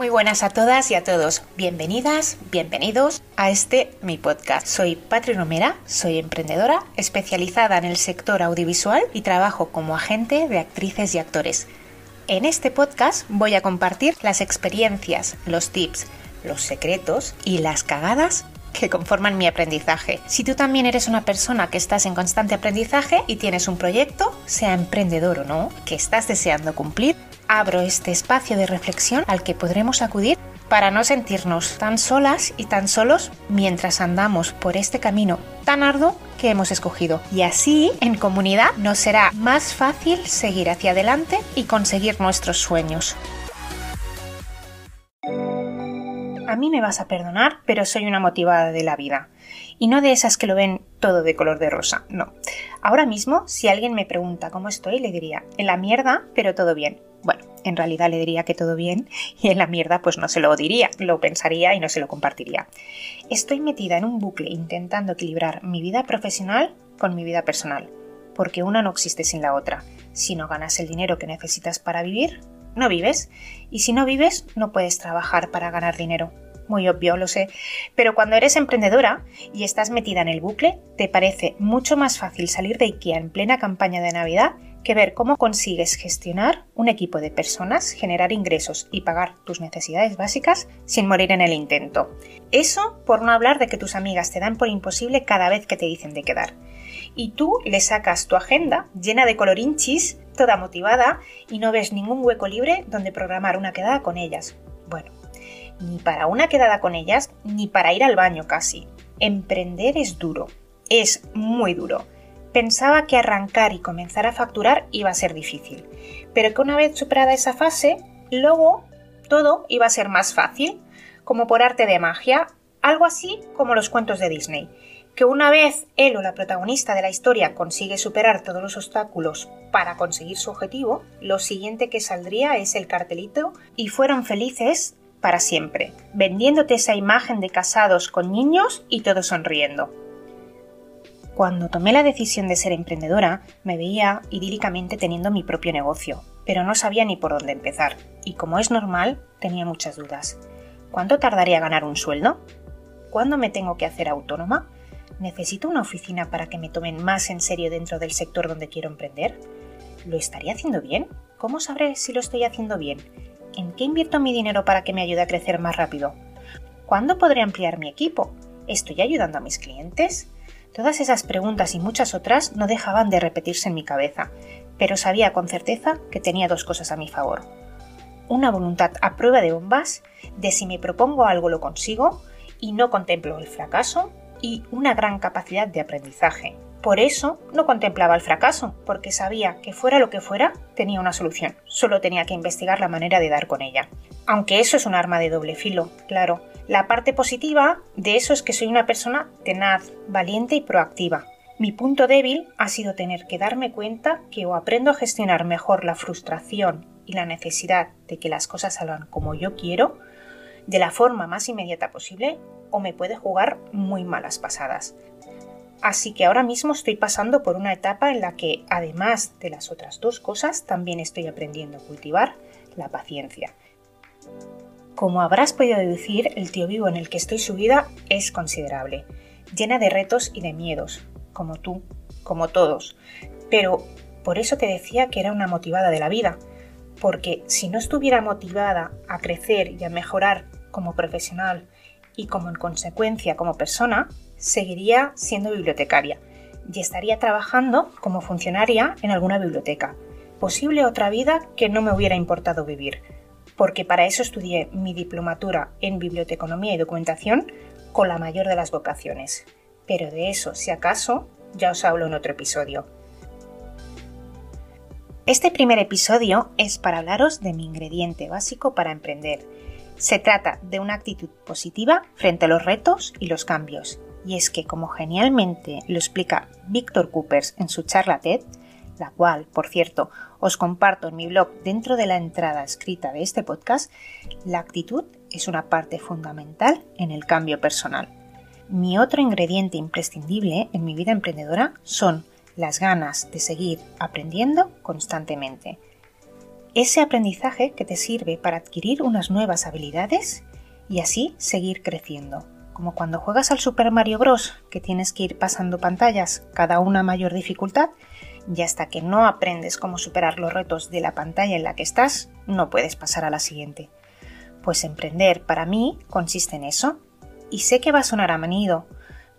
Muy buenas a todas y a todos. Bienvenidas, bienvenidos a este mi podcast. Soy Patri Romera, soy emprendedora especializada en el sector audiovisual y trabajo como agente de actrices y actores. En este podcast voy a compartir las experiencias, los tips, los secretos y las cagadas que conforman mi aprendizaje. Si tú también eres una persona que estás en constante aprendizaje y tienes un proyecto, sea emprendedor o no, que estás deseando cumplir, abro este espacio de reflexión al que podremos acudir para no sentirnos tan solas y tan solos mientras andamos por este camino tan arduo que hemos escogido. Y así, en comunidad, nos será más fácil seguir hacia adelante y conseguir nuestros sueños. Mí me vas a perdonar, pero soy una motivada de la vida. Y no de esas que lo ven todo de color de rosa, no. Ahora mismo, si alguien me pregunta cómo estoy, le diría, en la mierda, pero todo bien. Bueno, en realidad le diría que todo bien y en la mierda pues no se lo diría, lo pensaría y no se lo compartiría. Estoy metida en un bucle intentando equilibrar mi vida profesional con mi vida personal, porque una no existe sin la otra. Si no ganas el dinero que necesitas para vivir, no vives, y si no vives, no puedes trabajar para ganar dinero. Muy obvio, lo sé, pero cuando eres emprendedora y estás metida en el bucle, te parece mucho más fácil salir de IKEA en plena campaña de Navidad que ver cómo consigues gestionar un equipo de personas, generar ingresos y pagar tus necesidades básicas sin morir en el intento. Eso por no hablar de que tus amigas te dan por imposible cada vez que te dicen de quedar. Y tú le sacas tu agenda llena de colorinchis, toda motivada, y no ves ningún hueco libre donde programar una quedada con ellas. Bueno, ni para una quedada con ellas, ni para ir al baño casi. Emprender es duro, es muy duro Pensaba que arrancar y comenzar a facturar iba a ser difícil, pero que una vez superada esa fase, luego todo iba a ser más fácil, como por arte de magia, algo así como los cuentos de Disney, que una vez él o la protagonista de la historia consigue superar todos los obstáculos para conseguir su objetivo, lo siguiente que saldría es el cartelito y fueron felices para siempre, vendiéndote esa imagen de casados con niños y todos sonriendo. Cuando tomé la decisión de ser emprendedora, me veía idílicamente teniendo mi propio negocio, pero no sabía ni por dónde empezar, y como es normal, tenía muchas dudas. ¿Cuánto tardaría a ganar un sueldo? ¿Cuándo me tengo que hacer autónoma? ¿Necesito una oficina para que me tomen más en serio dentro del sector donde quiero emprender? ¿Lo estaría haciendo bien? ¿Cómo sabré si lo estoy haciendo bien? ¿En qué invierto mi dinero para que me ayude a crecer más rápido? ¿Cuándo podré ampliar mi equipo? ¿Estoy ayudando a mis clientes? Todas esas preguntas y muchas otras no dejaban de repetirse en mi cabeza, pero sabía con certeza que tenía dos cosas a mi favor. Una voluntad a prueba de bombas, de si me propongo algo lo consigo y no contemplo el fracaso, y una gran capacidad de aprendizaje. Por eso no contemplaba el fracaso, porque sabía que fuera lo que fuera, tenía una solución. Solo tenía que investigar la manera de dar con ella. Aunque eso es un arma de doble filo, claro, la parte positiva de eso es que soy una persona tenaz, valiente y proactiva. Mi punto débil ha sido tener que darme cuenta que o aprendo a gestionar mejor la frustración y la necesidad de que las cosas salgan como yo quiero, de la forma más inmediata posible, o me puede jugar muy malas pasadas. Así que ahora mismo estoy pasando por una etapa en la que, además de las otras dos cosas, también estoy aprendiendo a cultivar la paciencia. Como habrás podido deducir, el tío vivo en el que estoy subida es considerable, llena de retos y de miedos, como tú, como todos. Pero por eso te decía que era una motivada de la vida, porque si no estuviera motivada a crecer y a mejorar como profesional y como en consecuencia como persona, seguiría siendo bibliotecaria y estaría trabajando como funcionaria en alguna biblioteca. Posible otra vida que no me hubiera importado vivir porque para eso estudié mi diplomatura en biblioteconomía y documentación con la mayor de las vocaciones. Pero de eso, si acaso, ya os hablo en otro episodio. Este primer episodio es para hablaros de mi ingrediente básico para emprender. Se trata de una actitud positiva frente a los retos y los cambios. Y es que, como genialmente lo explica Víctor Coopers en su charla TED, la cual, por cierto, os comparto en mi blog dentro de la entrada escrita de este podcast, la actitud es una parte fundamental en el cambio personal. Mi otro ingrediente imprescindible en mi vida emprendedora son las ganas de seguir aprendiendo constantemente. ese aprendizaje que te sirve para adquirir unas nuevas habilidades y así seguir creciendo. Como cuando juegas al Super Mario Bros. que tienes que ir pasando pantallas, cada una mayor dificultad, y hasta que no aprendes cómo superar los retos de la pantalla en la que estás, no puedes pasar a la siguiente. Pues emprender para mí consiste en eso. Y sé que va a sonar a manido,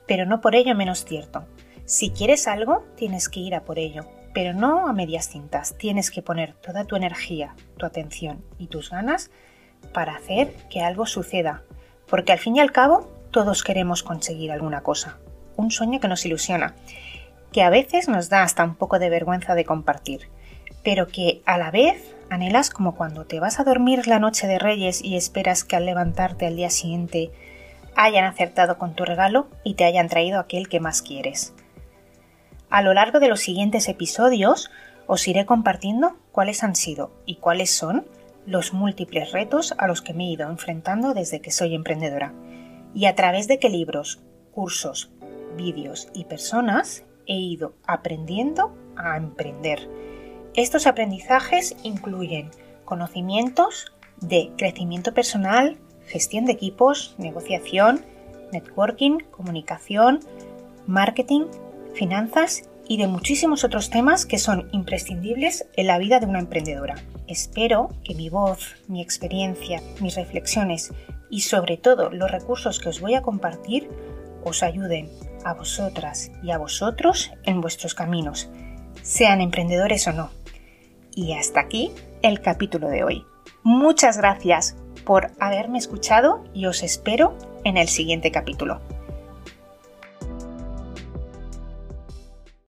pero no por ello menos cierto. Si quieres algo, tienes que ir a por ello, pero no a medias cintas. Tienes que poner toda tu energía, tu atención y tus ganas para hacer que algo suceda, porque al fin y al cabo todos queremos conseguir alguna cosa, un sueño que nos ilusiona, que a veces nos da hasta un poco de vergüenza de compartir, pero que a la vez anhelas como cuando te vas a dormir la noche de Reyes y esperas que al levantarte al día siguiente hayan acertado con tu regalo y te hayan traído aquel que más quieres. A lo largo de los siguientes episodios os iré compartiendo cuáles han sido y cuáles son los múltiples retos a los que me he ido enfrentando desde que soy emprendedora y a través de qué libros, cursos, vídeos y personas he ido aprendiendo a emprender. Estos aprendizajes incluyen conocimientos de crecimiento personal, gestión de equipos, negociación, networking, comunicación, marketing, finanzas y de muchísimos otros temas que son imprescindibles en la vida de una emprendedora. Espero que mi voz, mi experiencia, mis reflexiones y sobre todo los recursos que os voy a compartir os ayuden a vosotras y a vosotros en vuestros caminos, sean emprendedores o no. Y hasta aquí el capítulo de hoy. Muchas gracias por haberme escuchado y os espero en el siguiente capítulo.